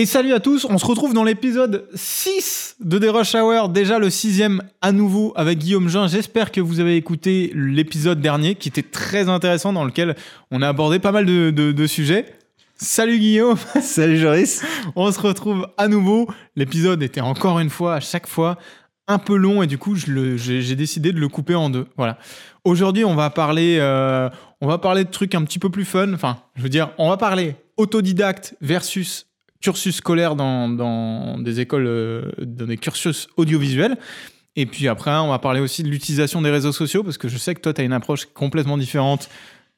Et salut à tous, on se retrouve dans l'épisode 6 de The Rush Hour, déjà le sixième à nouveau avec Guillaume Jean. J'espère que vous avez écouté l'épisode dernier qui était très intéressant dans lequel on a abordé pas mal de, de- de sujets. Salut Guillaume, Salut Joris. on se retrouve à nouveau. L'épisode était encore une fois, à chaque fois, un peu long et du coup j'ai décidé de le couper en deux. Voilà. Aujourd'hui on va parler, euh, on va parler de trucs un petit peu plus fun. Enfin, je veux dire, on va parler autodidacte versus cursus scolaire dans, dans des écoles, euh, dans des cursus audiovisuels. Et puis après, on va parler aussi de l'utilisation des réseaux sociaux, parce que je sais que toi, tu as une approche complètement différente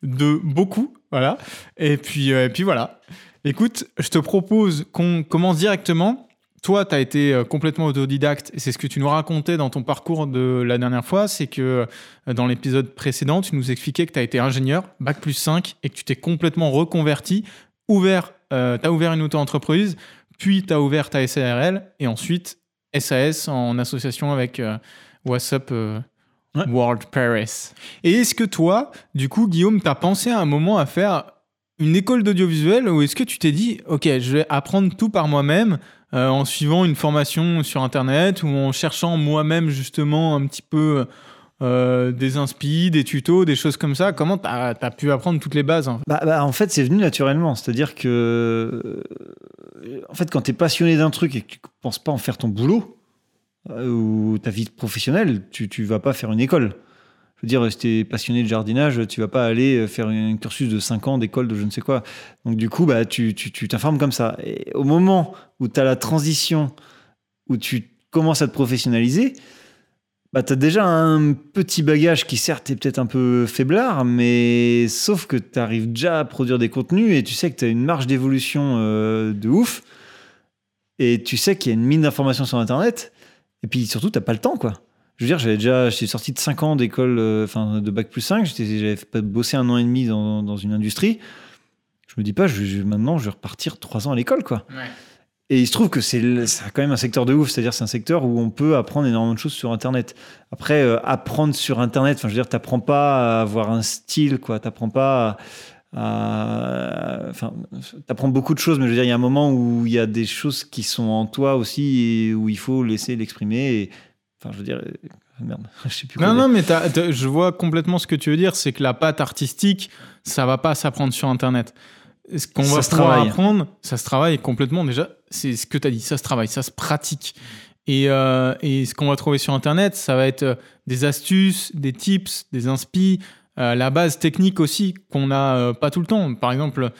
de beaucoup. Voilà. Et puis, euh, et puis voilà. Écoute, je te propose qu'on commence directement. Toi, tu as été euh, complètement autodidacte, et c'est ce que tu nous racontais dans ton parcours de la dernière fois, c'est que dans l'épisode précédent, tu nous expliquais que tu as été ingénieur, bac plus 5, et que tu t'es complètement reconverti, ouvert, euh, tu as ouvert une auto-entreprise, puis tu as ouvert ta SARL, et ensuite SAS en association avec euh, WhatsApp euh, Ouais. World Paris. Et est-ce que toi, du coup, Guillaume, tu as pensé à un moment à faire une école d'audiovisuel, ou est-ce que tu t'es dit, OK, je vais apprendre tout par moi-même, euh, en suivant une formation sur Internet, ou en cherchant moi-même justement un petit peu... euh, des inspi, des tutos, des choses comme ça. Comment tu as, pu apprendre toutes les bases hein? Bah, bah, en fait, c'est venu naturellement. C'est-à-dire que, euh, en fait, quand tu es passionné d'un truc et que tu penses pas en faire ton boulot euh, ou ta vie professionnelle, tu, tu vas pas faire une école. Je veux dire, si tu es passionné de jardinage, tu vas pas aller faire un cursus de 5 ans d'école de je ne sais quoi. Donc, du coup, bah, tu t'informes comme ça. Et au moment où tu as la transition, où tu commences à te professionnaliser, bah, tu as déjà un petit bagage qui, certes, est peut-être un peu faiblard, mais sauf que tu arrives déjà à produire des contenus et tu sais que tu as une marge d'évolution euh, de ouf. Et tu sais qu'il y a une mine d'informations sur Internet. Et puis surtout, tu pas le temps, quoi. Je veux dire, j'avais déjà, j'étais sorti de 5 ans d'école, euh, enfin de bac plus 5, j'étais- j'avais bossé un an et demi dans, dans une industrie. Je me dis pas, je, maintenant, je vais repartir 3 ans à l'école, quoi. Et il se trouve que c'est quand même un secteur de ouf, c'est-à-dire c'est un secteur où on peut apprendre énormément de choses sur Internet. Après, euh, apprendre sur Internet, enfin, je veux dire, t'apprends pas à avoir un style, quoi. T'apprends pas à, enfin, t'apprends beaucoup de choses, mais je veux dire, il y a un moment où il y a des choses qui sont en toi aussi et où il faut laisser l'exprimer. Et, enfin, je veux dire, euh, merde, je sais plus quoi Non, dire. non, mais je vois complètement ce que tu veux dire. C'est que la patte artistique, ça va pas s'apprendre sur Internet. Ce qu'on va se pouvoir travaille. apprendre, ça se travaille complètement. Déjà, c'est ce que tu as dit, ça se travaille, ça se pratique. Et, euh, et ce qu'on va trouver sur Internet, ça va être euh, des astuces, des tips, des inspi, euh, la base technique aussi qu'on n'a euh, pas tout le temps. Par exemple,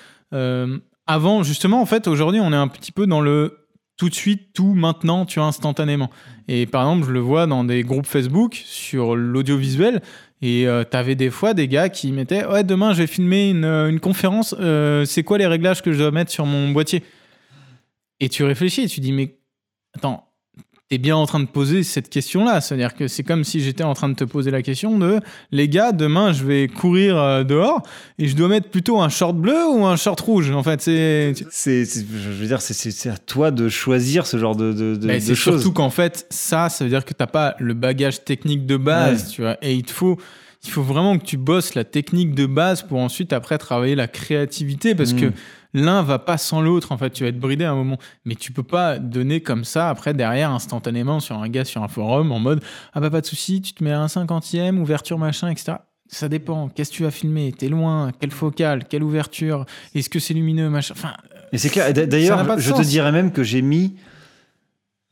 avant, justement, en fait, aujourd'hui, on est un petit peu dans le tout de suite, tout maintenant, tu vois, instantanément. Et par exemple, je le vois dans des groupes Facebook sur l'audiovisuel. Et tu avais des fois des gars qui mettaient Ouais, demain, je vais filmer une, euh, une conférence. euh, c'est quoi les réglages que je dois mettre sur mon boîtier? Et tu réfléchis et tu dis Mais attends, t'es bien en train de poser cette question-là. C'est-à-dire que c'est comme si j'étais en train de te poser la question de Les gars, demain, je vais courir euh, dehors et je dois mettre plutôt un short bleu ou un short rouge. En fait, c'est. C'est, je veux dire, c'est, à toi de choisir ce genre de, de, de- Mais de c'est choses. surtout qu'en fait, ça, ça veut dire que t'as pas le bagage technique de base, Ouais. tu vois. Et il te faut, il faut vraiment que tu bosses la technique de base pour ensuite après travailler la créativité, parce Mm. que l'un va pas sans l'autre. En fait, tu vas être bridé à un moment, mais tu peux pas donner comme ça après derrière instantanément sur un gars sur un forum en mode ah bah pas de souci, tu te mets à un cinquantième, ouverture machin, etc. Ça dépend. Qu'est-ce que tu vas filmer? T'es loin Quelle focale Quelle ouverture? Est-ce que c'est lumineux machin? Enfin, Et c'est clair. D'ailleurs, je te dirais même que j'ai mis,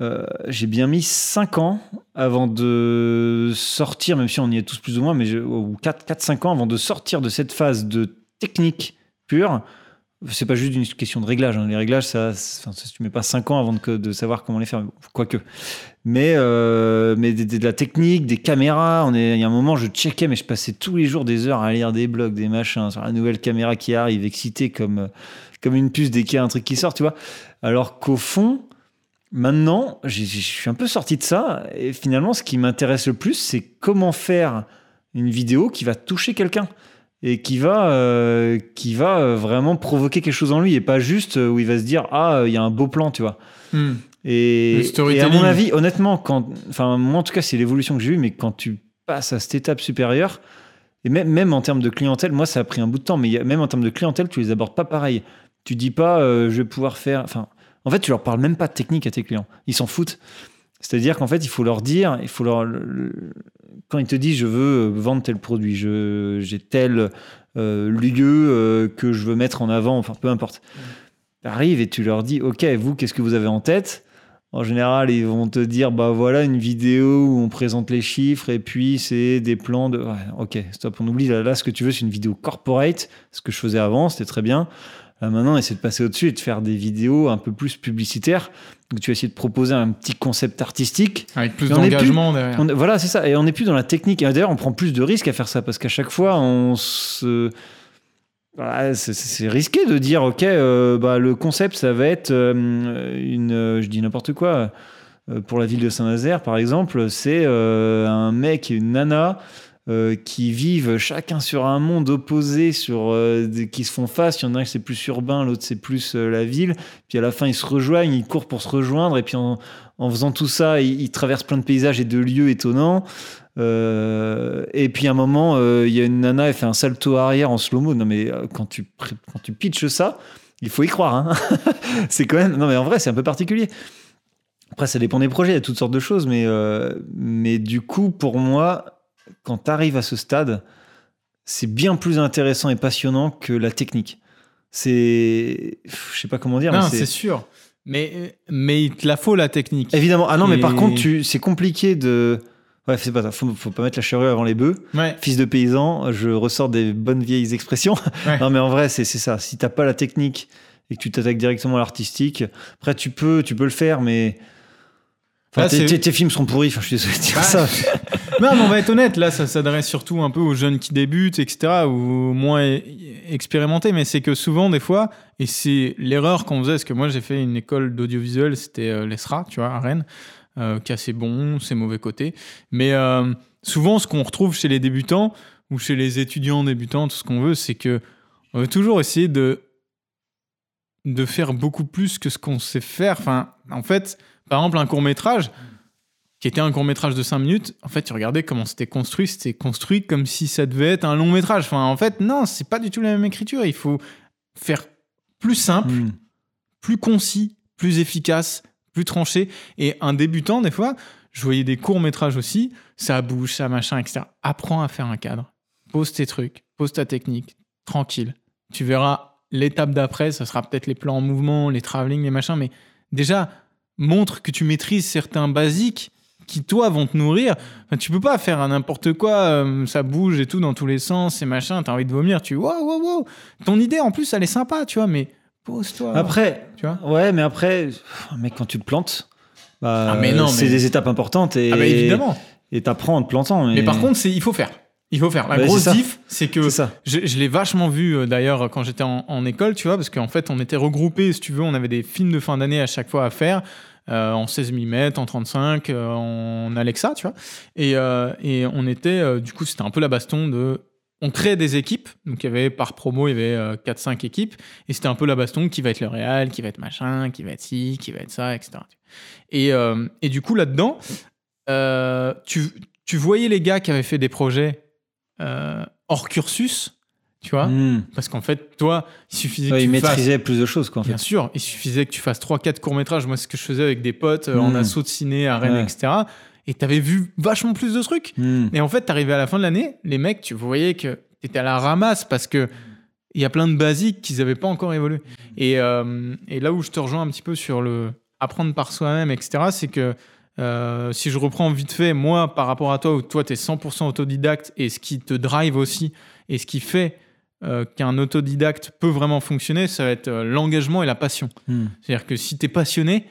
euh, j'ai bien mis 5 ans avant de sortir, même si on y est tous plus ou moins, mais je- ou 4-5 ans avant de sortir de cette phase de technique pure. C'est pas juste une question de réglage. hein. Les réglages, ça, enfin, ça, tu mets pas 5 ans avant de, de savoir comment les faire, quoique. Mais, euh, mais de, de- de la technique, des caméras, on est, il y a un moment, je checkais, mais je passais tous les jours des heures à lire des blogs, des machins, sur la nouvelle caméra qui arrive, excité comme, euh, comme une puce dès qu'il y a un truc qui sort, tu vois. Alors qu'au fond, maintenant, je suis un peu sorti de ça, et finalement, ce qui m'intéresse le plus, c'est comment faire une vidéo qui va toucher quelqu'un et qui va, euh, qui va euh, vraiment provoquer quelque chose en lui, et pas juste euh, où il va se dire, ah, il y a un beau plan, tu vois. hmm. Et, et à mon avis, honnêtement, quand, enfin, moi en tout cas, c'est l'évolution que j'ai eue, mais quand tu passes à cette étape supérieure, et même, même en termes de clientèle, moi ça a pris un bout de temps, mais même en termes de clientèle, tu les abordes pas pareil. Tu dis pas, euh, je vais pouvoir faire. Enfin, En fait, tu leur parles même pas de technique à tes clients. Ils s'en foutent. C'est-à-dire qu'en fait, il faut leur dire, il faut leur, quand ils te disent je veux vendre tel produit, je, j'ai tel euh, lieu euh, que je veux mettre en avant, enfin peu importe. Tu arrives et tu leur dis ok, vous, qu'est-ce que vous avez en tête? En général, ils vont te dire bah voilà une vidéo où on présente les chiffres et puis c'est des plans de. Ouais, ok, stop, on oublie là, là ce que tu veux, c'est une vidéo corporate, ce que je faisais avant, c'était très bien. Là, maintenant, essaie de passer au-dessus et de faire des vidéos un peu plus publicitaires. Donc, tu vas essayer de proposer un petit concept artistique. Avec plus d'engagement derrière. On- voilà, c'est ça. Et on n'est plus dans la technique. Et d'ailleurs, on prend plus de risques à faire ça parce qu'à chaque fois, on se. Voilà, c'est- risqué de dire, OK, euh, bah, le concept, ça va être euh, une. euh, je dis n'importe quoi. euh, pour la ville de Saint-Nazaire, par exemple, c'est euh, un mec et une nana euh, qui vivent chacun sur un monde opposé, sur, euh, qui se font face. Il y en a un qui c'est plus urbain, l'autre c'est plus euh, la ville. Puis à la fin, ils se rejoignent, ils courent pour se rejoindre. Et puis en, faisant tout ça, ils, traversent plein de paysages et de lieux étonnants. Et puis à un moment, il y a une nana, elle fait un salto arrière en slow-mo. Non mais quand tu, quand tu pitches ça, il faut y croire. hein. c'est quand même... Non mais en vrai, c'est un peu particulier. Après, ça dépend des projets, il y a toutes sortes de choses. Mais, mais du coup, pour moi, quand tu arrives à ce stade, c'est bien plus intéressant et passionnant que la technique. C'est... Je sais pas comment dire. Non, mais c'est sûr. Mais, mais il te la faut la technique. Évidemment. Ah non, mais par contre, tu... c'est compliqué de... Ouais, c'est pas ça. Faut, faut pas mettre la charrue avant les bœufs. Ouais, Fils de paysan, je ressors des bonnes vieilles expressions. Ouais. non, mais en vrai, c'est c'est ça. Si t'as pas la technique et que tu t'attaques directement à l'artistique, après, tu peux, tu peux le faire, mais... Enfin, Là, tes, films seront pourris. Enfin, je suis désolé de dire Bah, ça. non, mais on va être honnête, là, ça s'adresse surtout un peu aux jeunes qui débutent, etc., ou moins expérimentés, mais c'est que souvent, des fois, et c'est l'erreur qu'on faisait, parce que moi, j'ai fait une école d'audiovisuel, c'était euh, l'ESRA, tu vois, à Rennes, euh, qui a ses bons, ses mauvais côtés, mais euh, souvent, ce qu'on retrouve chez les débutants, ou chez les étudiants débutants, tout ce qu'on veut, c'est que on veut toujours essayer de de faire beaucoup plus que ce qu'on sait faire. Enfin, en fait, par exemple, un court métrage, qui était un court métrage de 5 minutes, en fait, tu regardais comment c'était construit, c'était construit comme si ça devait être un long métrage. Enfin, en fait, non, c'est pas du tout la même écriture. Il faut faire plus simple, Hmm. plus concis, plus efficace, plus tranché. Et un débutant, des fois, je voyais des courts métrages aussi, ça bouge, ça machin, etc. Apprends à faire un cadre. Pose tes trucs, pose ta technique, tranquille. Tu verras l'étape d'après, ça sera peut-être les plans en mouvement, les travelling, les machins, mais déjà, montre que tu maîtrises certains basiques qui, toi, vont te nourrir. Enfin, tu peux pas faire n'importe quoi, euh, ça bouge et tout dans tous les sens, et machin, t'as envie de vomir, tu waouh, waouh, waouh. Ton idée, en plus, elle est sympa, tu vois, mais pose-toi. Après, tu vois? ouais, mais après, mec, quand tu te plantes, bah, Ah, mais non, c'est mais- des étapes importantes et Ah bah évidemment. et t'apprends en te plantant. Mais par contre, c'est il faut faire. Il faut faire. La Ouais, grosse diff, c'est que ça. je, je l'ai vachement vu euh, d'ailleurs quand j'étais en, en école, tu vois, parce qu'en fait, on était regroupés, si tu veux, on avait des films de fin d'année à chaque fois à faire, euh, en 16 mm, en 35, euh, en Alexa, tu vois. Et, euh, et on était, euh, du coup, c'était un peu la baston de. On créait des équipes, donc il y avait par promo, il y avait 4-5 équipes, et c'était un peu la baston qui va être le réal, qui va être machin, qui va être ci, qui va être ça, etc. Et, euh, et du coup, là-dedans, euh, tu, tu voyais les gars qui avaient fait des projets euh, hors cursus, tu vois, Hmm. parce qu'en fait, toi, il suffisait Ouais, que il tu fasses. maîtrisait plus de choses, quoi, en fait. Bien sûr, il suffisait que tu fasses 3-4 courts-métrages. Moi, c'est ce que je faisais avec des potes euh, en Mm. assaut de ciné à Rennes, Ouais. etc. Et t'avais vu vachement plus de trucs. Hmm. Et en fait, t'arrivais à la fin de l'année, les mecs, tu voyais que t'étais à la ramasse parce que il y a plein de basiques qu'ils n'avaient pas encore évolué. Et, euh, et là où je te rejoins un petit peu sur le apprendre par soi-même, etc., c'est que euh, si je reprends vite fait, moi, par rapport à toi, où toi, tu es 100% autodidacte, et ce qui te drive aussi, et ce qui fait euh, qu'un autodidacte peut vraiment fonctionner, ça va être euh, l'engagement et la passion. Hmm. C'est-à-dire que si tu es passionné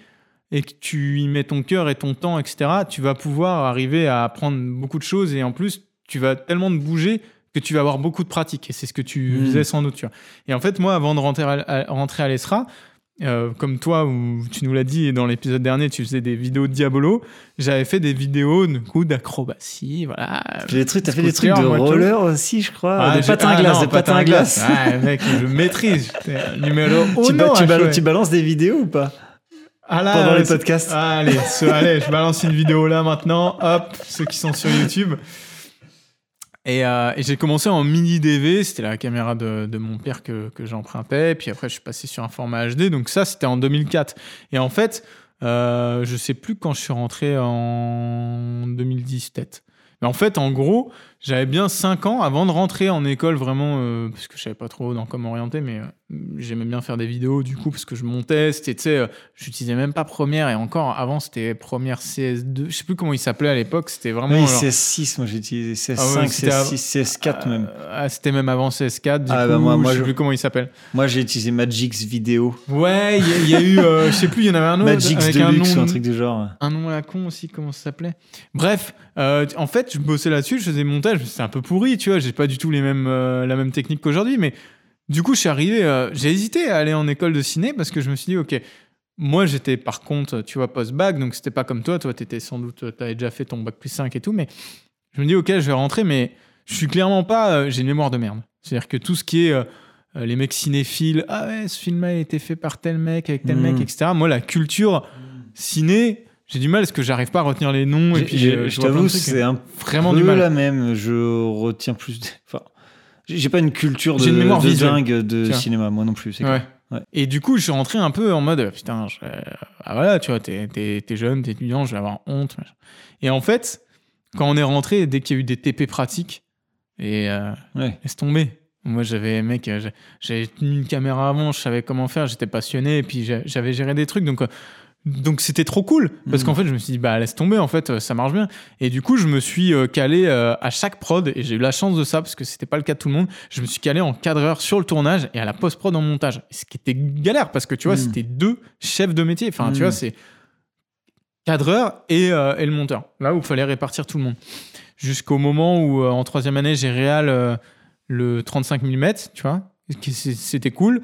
et que tu y mets ton cœur et ton temps, etc., tu vas pouvoir arriver à apprendre beaucoup de choses et en plus, tu vas tellement te bouger que tu vas avoir beaucoup de pratique. Et c'est ce que tu Mm. faisais sans doute. Tu vois. Et en fait, moi, avant de rentrer à, à- rentrer à l'ESRA, euh, comme toi, où tu nous l'as dit dans l'épisode dernier, tu faisais des vidéos de Diabolo, j'avais fait des vidéos du coup, d'acrobatie, voilà. Fait des trucs, t'as fait des trucs de moto. roller aussi, je crois. Ah, des j'ai- patins à ah glace, non, des patins à glace. Ouais, mec, je maîtrise. Numéro tu, ba- tu bal- jouer. tu balances des vidéos ou pas Ah là, pendant les podcasts Allez, ce- allez, je balance une vidéo là maintenant. Hop, ceux qui sont sur YouTube. Et, euh, et j'ai commencé en mini DV, c'était la caméra de, mon père que, j'empruntais. Puis après, je suis passé sur un format HD. Donc ça, c'était en 2004. Et en fait, euh, je sais plus quand je suis rentré en 2010 peut-être. Mais en fait, en gros, j'avais bien 5 ans avant de rentrer en école vraiment, euh, parce que je savais pas trop dans quoi m'orienter, mais euh, j'aimais bien faire des vidéos du coup, parce que je montais, c'était, tu sais, euh, j'utilisais même pas Première, et encore avant c'était Première CS2, je sais plus comment il s'appelait à l'époque, c'était vraiment... Oui, genre- CS6, moi j'ai utilisé CS5, Ah ouais, c'était CS6, CS4 même. Ah, c'était même avant CS4, du Ah, coup, bah, moi- moi, je sais plus comment il s'appelle. Moi j'ai utilisé Magix Vidéo. Ouais, il y, a- il y a eu, euh, je sais plus, il y en avait un autre Magix avec un Deluxe ou nom, un truc du genre. un nom à la con aussi, comment ça s'appelait Bref, euh, en fait, je bossais là-dessus, je faisais montage, c'est un peu pourri, tu vois, j'ai pas du tout les mêmes, euh, la même technique qu'aujourd'hui, mais du coup, je suis arrivé, euh, j'ai hésité à aller en école de ciné parce que je me suis dit, ok, moi j'étais par contre, tu vois, post-bac, donc c'était pas comme toi, toi t'étais sans doute, t'avais déjà fait ton bac plus 5 et tout, mais je me dis, ok, je vais rentrer, mais je suis clairement pas, euh, j'ai une mémoire de merde. C'est-à-dire que tout ce qui est euh, euh, les mecs cinéphiles, ah ouais, ce film-là a été fait par tel mec, avec tel Mm. mec, etc. Moi, la culture ciné, j'ai du mal parce que j'arrive pas à retenir les noms. Et puis, euh, je de t'avoue, c'est un vraiment peu du mal. la même. Je retiens plus. de- Enfin, j'ai pas une culture de, J'ai une mémoire de dingue de Tiens. cinéma, moi non plus. c'est Ouais. clair. Ouais. Et du coup, je suis rentré un peu en mode euh, putain, je- euh, ah voilà, tu vois, t'es, t'es, t'es jeune, t'es étudiant, je vais avoir honte. Et en fait, quand on est rentré, dès qu'il y a eu des TP pratiques, et euh, Ouais. laisse tomber. Moi, j'avais, mec, euh, j'ai- j'avais tenu une caméra avant, je savais comment faire, j'étais passionné, et puis j'avais géré des trucs, donc. Donc c'était trop cool parce qu'en fait je me suis dit bah laisse tomber en fait ça marche bien. Et du coup je me suis euh, calé euh, à chaque prod et j'ai eu la chance de ça parce que c'était pas le cas de tout le monde. Je me suis calé en cadreur sur le tournage et à la post prod en montage. Ce qui était galère parce que tu vois Mhm. c'était deux chefs de métier. Enfin tu vois c'est cadreur et, euh, et le monteur. Là où il fallait répartir tout le monde. Jusqu'au moment où euh, en troisième année j'ai réal euh, le 35 mm tu vois c'était cool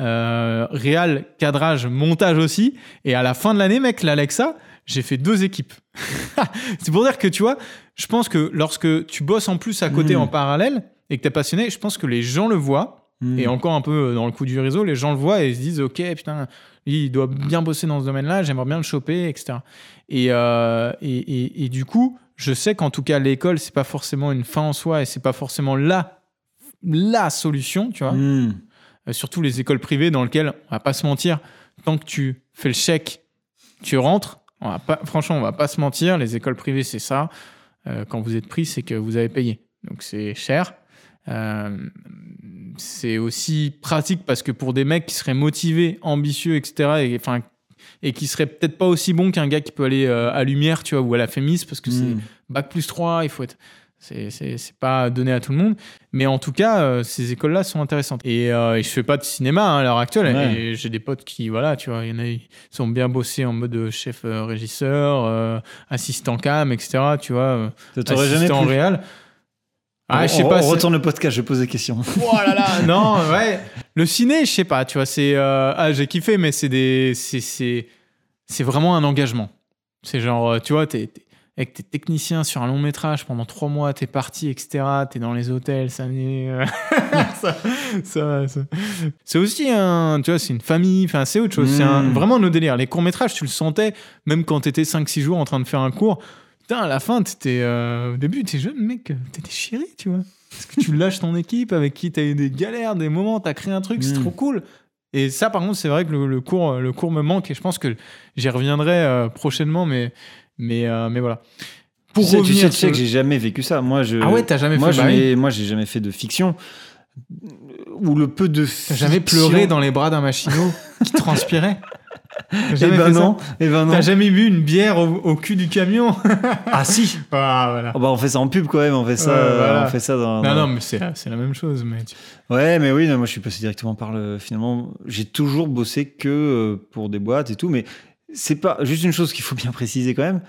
euh, réal cadrage montage aussi et à la fin de l'année mec l'Alexa j'ai fait deux équipes c'est pour dire que tu vois je pense que lorsque tu bosses en plus à côté Mhm. en parallèle et que t'es passionné je pense que les gens le voient Mm. et encore un peu dans le coup du réseau, les gens le voient et se disent Ok, putain, lui, il doit bien bosser dans ce domaine-là, j'aimerais bien le choper, etc. Et, euh, et, et- et du coup, je sais qu'en tout cas, l'école, c'est pas forcément une fin en soi et c'est pas forcément la, la solution, tu vois. Mm. Euh, surtout les écoles privées dans lesquelles, on va pas se mentir, tant que tu fais le chèque, tu rentres. On va pas, franchement, on va pas se mentir, les écoles privées, c'est ça. Euh, quand vous êtes pris, c'est que vous avez payé. Donc c'est cher. Euh, c'est aussi pratique parce que pour des mecs qui seraient motivés, ambitieux, etc., et, enfin, et qui seraient peut-être pas aussi bons qu'un gars qui peut aller euh, à Lumière, tu vois, ou à la Fémis, parce que c'est Mm. bac plus 3, il faut être. C'est, pas donné à tout le monde. Mais en tout cas, euh, ces écoles-là sont intéressantes. Et, euh, et je fais pas de cinéma hein, à l'heure actuelle. Ouais. J'ai des potes qui, voilà, tu vois, il y en a, ils sont bien bossés en mode euh, chef euh, régisseur, assistant cam, etc. Tu vois, t'aurait jamais assistant plu réel. Ah, on, je sais on- pas. on c'est- retourne le podcast, je pose des questions. Oh là là, non, ouais. Le ciné, je sais pas, tu vois, c'est. ah, j'ai kiffé, mais c'est des. C'est, vraiment un engagement. C'est genre, tu vois, t'es, t'es- avec tes techniciens sur un long métrage pendant trois mois, t'es parti, etc. T'es dans les hôtels, ça euh, ça, ça- ça- C'est aussi un. Tu vois, c'est une famille, enfin, c'est autre chose. C'est un- Mm. vraiment nos délires. Les courts-métrages, tu le sentais, même quand t'étais 5-6 jours en train de faire un cours. Putain, à la fin, t'étais. euh, au début, t'es jeune, mec, t'étais chéri, tu vois. Parce que tu lâches ton équipe avec qui t'as eu des galères, des moments, t'as créé un truc, c'est Mm. trop cool. Et ça, par contre, c'est vrai que le, le cours, le cours me manque et je pense que j'y reviendrai euh, prochainement, mais, mais, euh, mais voilà. Pour tu sais, tu sais, tu sais sur- que j'ai jamais vécu ça. Moi, je, Ah ouais, t'as jamais moi, fait je bah moi, j'ai jamais fait de fiction. Ou le peu de T'as jamais pleuré dans les bras d'un machinot qui transpirait T'as Eh jamais ben non, eh ben non. T'as jamais bu une bière au, au cul du camion Ah si. Ah voilà. Oh, bah, on fait ça en pub quand même. On fait ça. Voilà. On fait ça dans. Non, dans- non, mais c'est la même chose. Mais Ouais, mais oui, non, moi je suis passé directement par le. Finalement, j'ai toujours bossé que euh, pour des boîtes et tout, mais c'est pas juste une chose qu'il faut bien préciser quand même.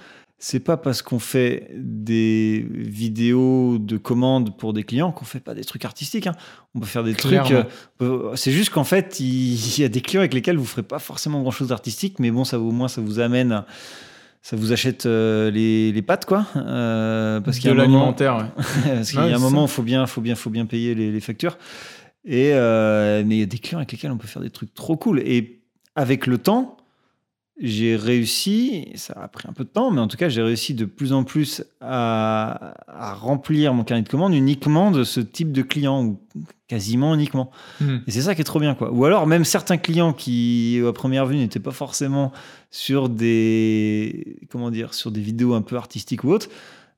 C'est pas parce qu'on fait des vidéos de commandes pour des clients qu'on fait pas des trucs artistiques. hein. On peut faire des Clairement. trucs. euh, c'est juste qu'en fait, il, y a des clients avec lesquels vous ferez pas forcément grand chose d'artistique, mais bon, ça au moins ça vous amène. à- Ça vous achète euh, les, les pâtes, quoi. euh, parce qu'il y a un moment, ouais. parce y a un moment, faut bien, faut bien, faut bien payer les, les factures. Et euh, mais il y a des clients avec lesquels on peut faire des trucs trop cool. Et avec le temps, j'ai réussi, ça a pris un peu de temps, mais en tout cas, j'ai réussi de plus en plus à, à remplir mon carnet de commandes uniquement de ce type de clients, ou quasiment uniquement. Hmm. Et c'est ça qui est trop bien, quoi. Ou alors, même certains clients qui, à première vue, n'étaient pas forcément sur des, comment dire, sur des vidéos un peu artistiques ou autres,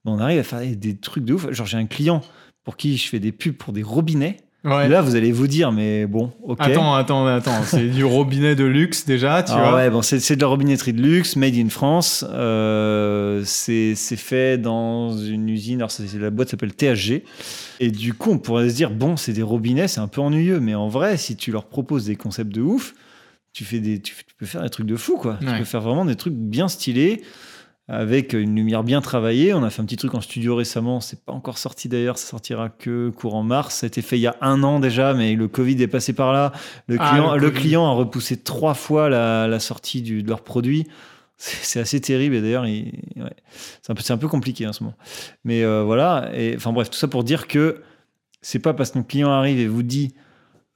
on arrive à faire des trucs de ouf. Genre, j'ai un client pour qui je fais des pubs pour des robinets. Ouais. Là, vous allez vous dire, mais bon, ok. Attends, attends, attends. C'est du robinet de luxe déjà, tu Ah vois. ouais, bon, c'est de la robinetterie de luxe, made in France. Euh, c'est fait dans une usine. Alors, la boîte s'appelle THG. Et du coup, on pourrait se dire, bon, c'est des robinets, c'est un peu ennuyeux. Mais en vrai, si tu leur proposes des concepts de ouf, tu, fais des, tu, tu peux faire des trucs de fou, quoi. Tu peux faire vraiment des trucs bien stylés. Avec une lumière bien travaillée. On a fait un petit truc en studio récemment. C'est pas encore sorti d'ailleurs. Ça sortira que courant mars. Ça a été fait il y a un an déjà, mais le Covid est passé par là. Le Ah, client, le le client a repoussé trois fois la, la sortie du- de leur produit. C'est assez terrible et d'ailleurs, ouais, c'est un, peu- c'est un peu compliqué en ce moment. Mais euh, voilà, et enfin bref, tout ça pour dire que c'est pas parce qu'un client arrive et vous dit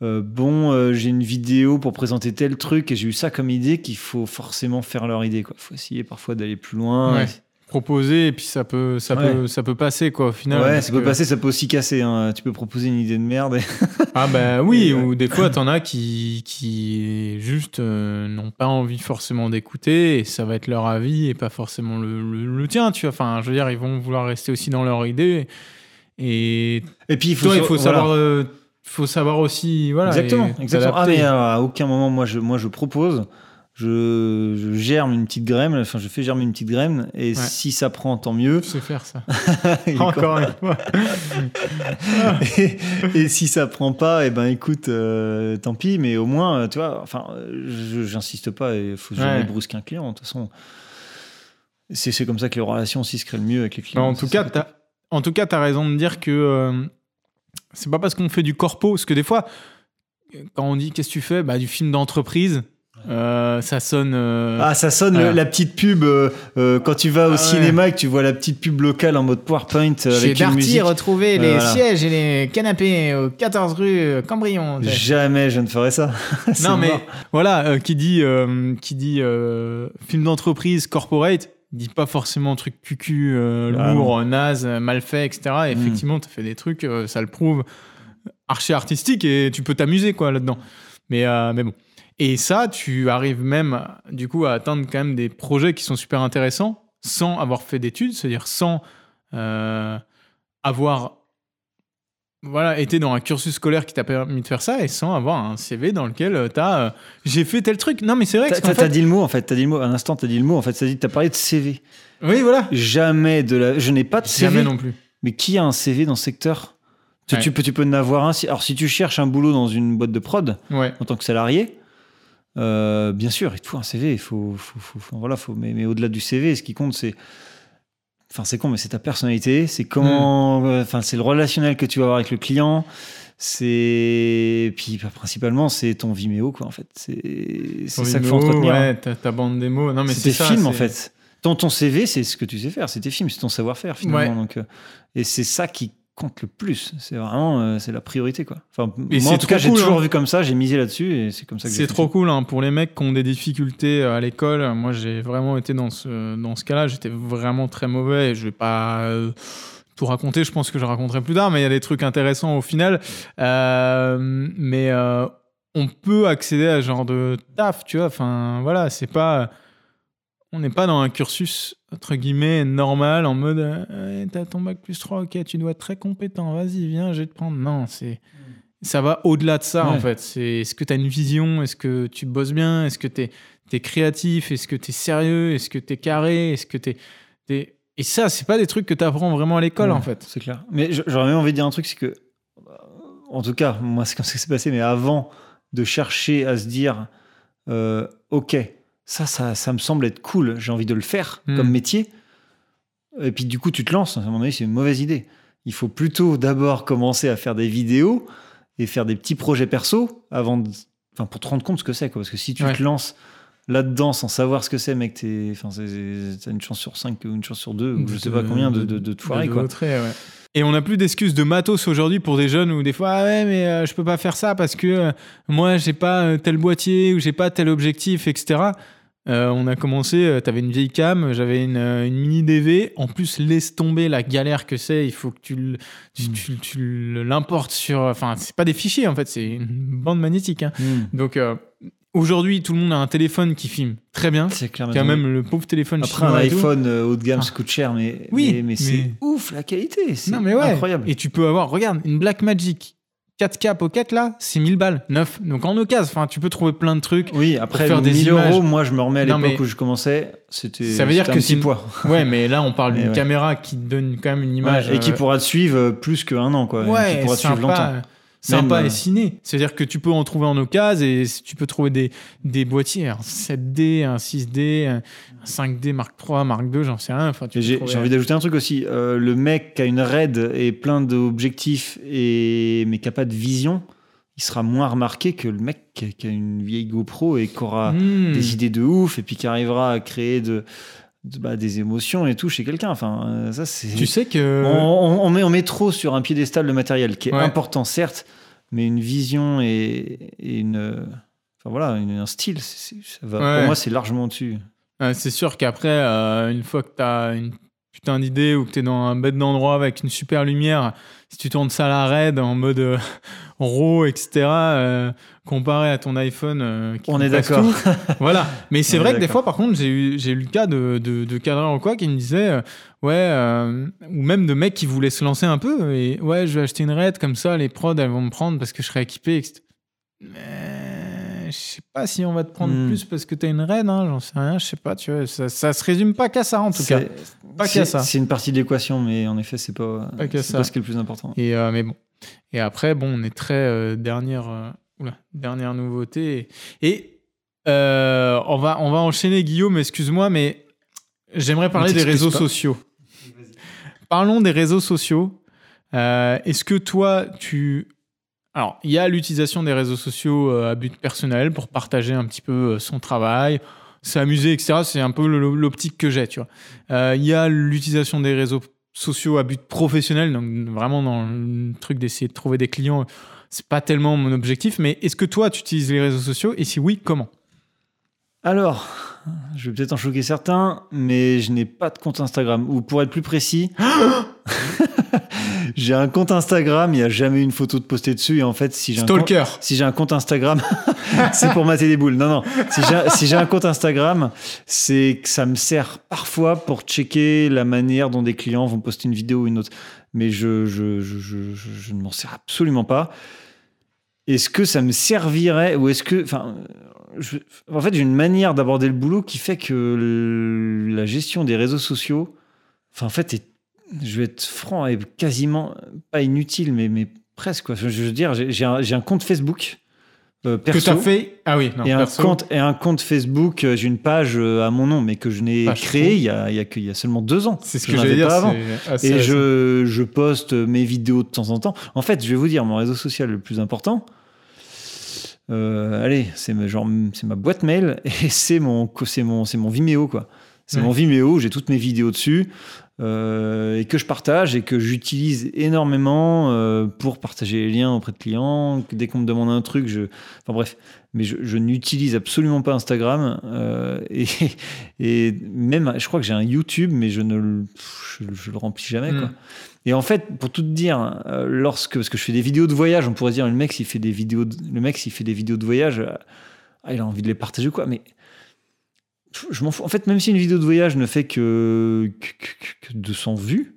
euh, bon, euh, j'ai une vidéo pour présenter tel truc et j'ai eu ça comme idée qu'il faut forcément faire leur idée. Il faut essayer parfois d'aller plus loin. Ouais. Proposer et puis ça peut, ça Ouais. peut, ça peut passer quoi au final. Ouais, ça peut que- passer, ça peut aussi casser. hein. Tu peux proposer une idée de merde. et- Ah bah oui, Et ouais. ou des fois t'en as qui, qui juste euh, n'ont pas envie forcément d'écouter et ça va être leur avis et pas forcément le, le- le tien, tu vois. Enfin, je veux dire, ils vont vouloir rester aussi dans leur idée et Et puis il faut, toi, il faut savoir, faut savoir aussi, voilà. exactement, exactement. Ah, mais euh, à aucun moment, moi, je, moi, je propose, je, je germe une petite graine, enfin, je fais germer une petite graine, et si ça prend, tant mieux. Je sais faire ça. Encore une fois. et, et si ça prend pas, et ben écoute, euh, tant pis, mais au moins, euh, tu vois, enfin, j'insiste pas, il faut jamais Ouais. brusquer un client, de toute façon. C'est comme ça que les relations aussi se créent le mieux avec les Bah, clients. en, tout cas, en tout cas, tu as raison de dire que euh, c'est pas parce qu'on fait du corpo, parce que des fois, quand on dit qu'est-ce que tu fais? Bah, Du film d'entreprise, euh, ça sonne. euh, Ah, ça sonne le- la petite pub euh, quand tu vas au Ah ouais. cinéma et que tu vois la petite pub locale en mode PowerPoint Chez avec une Darty, retrouver les voilà. sièges et les canapés au 14 rue Cambrion. Jamais je ne ferai ça. Non, mais mort. voilà, qui dit, qui dit film d'entreprise, corporate, dit pas forcément truc cucu, euh, Ah lourd, naze, mal fait, etc. Et Mm. effectivement, tu as fait des trucs, euh, ça le prouve, archi artistique et tu peux t'amuser quoi là-dedans. Mais, euh, mais bon. Et ça, tu arrives même, du coup, à atteindre quand même des projets qui sont super intéressants sans avoir fait d'études, c'est-à-dire sans euh, avoir voilà, été dans un cursus scolaire qui t'a permis de faire ça et sans avoir un CV dans lequel tu as j'ai fait tel truc. Non, mais c'est vrai que T'as t'as fait- dit le mot en fait. T'as dit le mot. Un instant, t'as dit le mot en fait. Ça dit, t'as parlé de CV. Oui, voilà. Jamais de la. Je n'ai pas de CV. Jamais non plus. Mais qui a un CV dans ce secteur? Tu, Ouais. tu peux, tu peux en avoir un. Si, alors si tu cherches un boulot dans une boîte de prod Ouais. en tant que salarié, euh, bien sûr, il te faut un CV. Il faut, faut, faut- faut- voilà, faut. Mais, mais au-delà du CV, ce qui compte, c'est. Enfin, c'est con, mais c'est ta personnalité. C'est comment. euh, Enfin, c'est le relationnel que tu vas avoir avec le client. C'est. Puis principalement, c'est ton Vimeo, quoi, en fait. C'est ça qu'il faut entretenir. Ouais, ta, ta bande démo. Non, mais c'est c'est tes ça, films en fait. Ton, ton CV, c'est ce que tu sais faire, c'est tes films, c'est ton savoir-faire finalement. Ouais. Donc, euh, et c'est ça qui compte le plus. C'est vraiment euh, c'est la priorité quoi. Enfin, Et moi en tout cas, j'ai toujours hein. vu comme ça, j'ai misé là-dessus et c'est comme ça que C'est trop cool hein, pour les mecs qui ont des difficultés euh, à l'école. Moi, j'ai vraiment été dans ce, dans ce cas-là. J'étais vraiment très mauvais. Et je vais pas euh, tout raconter. Je pense que je raconterai plus tard, mais il y a des trucs intéressants au final. Euh, mais on peut accéder à ce genre de taf, tu vois. Enfin, voilà, c'est pas. On n'est pas dans un cursus entre guillemets normal en mode euh, Ouais, t'as ton bac plus 3, ok, tu dois être très compétent, vas-y, viens, je vais te prendre. Non, c'est ça va au-delà de ça en fait. C'est est-ce que tu as une vision? Est-ce que tu bosses bien? Est-ce que tu es, créatif? Est-ce que tu es sérieux? Est-ce que tu es carré? Est-ce que tu es, Et ça, c'est pas des trucs que tu apprends vraiment à l'école Ouais, en fait. C'est clair. Mais j'aurais même envie de dire un truc, c'est que, en tout cas, moi c'est comme ça que c'est passé, mais avant de chercher à se dire, euh, ok, ça, ça, ça me semble être cool, j'ai envie de le faire Hmm. comme métier. Et puis du coup, tu te lances. À mon avis, c'est une mauvaise idée. Il faut plutôt d'abord commencer à faire des vidéos et faire des petits projets perso avant de... enfin, pour te rendre compte ce que c'est. Parce que si tu Ouais. te lances là-dedans sans savoir ce que c'est, mec, t'es- enfin, t'as une chance sur 5 ou une chance sur 2 ou je sais pas combien de, de, de te foirer. quoi. ouais. Et on n'a plus d'excuses de matos aujourd'hui pour des jeunes où des fois, ah ouais, mais euh, je peux pas faire ça parce que euh, moi, j'ai pas euh, tel boîtier ou j'ai pas tel objectif, etc. Euh, on a commencé, euh, t'avais une vieille cam, j'avais une, euh, une mini DV. En plus, laisse tomber la galère que c'est. Il faut que tu, le- tu, tu- tu le- l'importes sur. Enfin, c'est pas des fichiers en fait, c'est une bande magnétique. hein. Hmm. Donc euh, aujourd'hui, tout le monde a un téléphone qui filme très bien. C'est clair. Quand même le pauvre téléphone Après, un iPhone euh, haut de gamme Ah. ça coûte cher, mais, Oui, mais, mais c'est mais- ouf la qualité. C'est Non mais ouais. incroyable. Et tu peux avoir, regarde, une Blackmagic 4K Pocket là, c'est 1000 balles, neuf. Donc en occasion, enfin, tu peux trouver plein de trucs. Oui, après faire des 1000 images. euros, moi je me remets à l'époque où je commençais, c'était Ça veut dire que c'est poids. Ouais, mais là on parle d'une ouais. caméra qui donne quand même une image. Ouais, et qui euh, pourra te suivre euh, plus qu'un an, quoi. ouais, qui pourra te suivre longtemps. Sympa, Même, et euh, ciné. C'est-à-dire que tu peux en trouver en occasion et tu peux trouver des, des boîtiers, un 7D, un 6D, un 5D Mark III, Mark II, j'en sais rien. Enfin, J'ai trouver- envie d'ajouter un truc aussi. Euh, le mec qui a une RAID et plein d'objectifs, et... mais qui n'a pas de vision, il sera moins remarqué que le mec qui a, une vieille GoPro et qui aura Hmm. des idées de ouf et puis qui arrivera à créer de- bah, des émotions et tout chez quelqu'un. Enfin, euh, ça, c'est. Tu sais que. on, on- on met, on met trop sur un piédestal le matériel qui est Ouais. important, certes, mais une vision et, et une. Enfin voilà, une- un style, ça va. Ouais. Pour moi, c'est largement au-dessus. Ouais, c'est sûr qu'après, euh, une fois que tu as une putain d'idée ou que tu es dans un bête d'endroit avec une super lumière, si tu tournes ça à la raid en mode euh, RAW, etc., euh, comparé à ton iPhone. euh, qui On est d'accord. voilà. Mais c'est vrai que des fois, par contre, j'ai eu, j'ai eu le cas de, de, de cadreurs ou quoi qui me disaient, euh, ouais, euh, ou même de mecs qui voulaient se lancer un peu, et ouais, je vais acheter une raid, comme ça, les prods, elles vont me prendre parce que je serai équipé, etc. Mais je sais pas si on va te prendre Hmm. plus parce que t'as une raid, hein, j'en sais rien, je sais pas, tu vois, ça, ça se résume pas qu'à ça en tout cas. Pas qu'à ça. C'est une partie de l'équation, mais en effet, c'est pas, Pas qu'à c'est ça. pas ce qui est le plus important. Et mais bon. Et après, bon, on est très dernière, oula, dernière nouveauté. Et euh, on va, on va enchaîner, Guillaume. Excuse-moi, mais j'aimerais parler des réseaux pas. sociaux. Parlons des réseaux sociaux. Euh, Est-ce que toi, tu alors, il y a l'utilisation des réseaux sociaux euh, à but personnel pour partager un petit peu son travail, s'amuser, etc. C'est un peu l'optique que j'ai, tu vois. Euh, Il y a l'utilisation des réseaux sociaux à but professionnel, donc vraiment dans le truc d'essayer de trouver des clients. C'est pas tellement mon objectif, mais est-ce que toi, tu utilises les réseaux sociaux Et si oui, comment? Alors, je vais peut-être en choquer certains, mais je n'ai pas de compte Instagram. Ou pour être plus précis, j'ai un compte Instagram, il n'y a jamais une photo de poster dessus. Et en fait, si j'ai un compte, Stalker si j'ai un compte Instagram, c'est pour mater des boules. Non, non. Si j'ai, si j'ai un compte Instagram, c'est que ça me sert parfois pour checker la manière dont des clients vont poster une vidéo ou une autre. Mais je, je, je, je, ne m'en sers absolument pas. Est-ce que ça me servirait ou est-ce que, enfin, en fait, j'ai une manière d'aborder le boulot qui fait que la gestion des réseaux sociaux, enfin, en fait, est- je vais être franc, est quasiment pas inutile, mais, mais presque. Quoi. Je, veux dire, j'ai un, un compte Facebook euh, que perso tu as fait Ah oui, non, et, un perso. compte, et un compte Facebook, euh, j'ai une page euh, à mon nom, mais que je n'ai Page créé pro. il y, a, il, y a que- il y a seulement deux ans. C'est ce que n'en j'allais dire. pas avant. Et je, je poste mes vidéos de temps en temps. En fait, je vais vous dire, mon réseau social le plus important, euh, allez, c'est ma, genre, c'est ma boîte mail et c'est mon, c'est mon, c'est mon Vimeo, quoi. C'est Ouais. mon Vimeo, j'ai toutes mes vidéos dessus euh, et que je partage et que j'utilise énormément euh, pour partager les liens auprès de clients. Dès qu'on me demande un truc, je. Enfin bref, mais je, je n'utilise absolument pas Instagram euh, et, et même, je crois que j'ai un YouTube, mais je ne le, je, je le remplis jamais, quoi. Mm. Et en fait, pour tout te dire, lorsque parce que je fais des vidéos de voyage, on pourrait dire le mec s'il fait des vidéos, de, le mec s'il fait des vidéos de voyage, ah, il a envie de les partager ou quoi. Mais je m'en fous. En fait, même si une vidéo de voyage ne fait que, que, que- que 200 vues,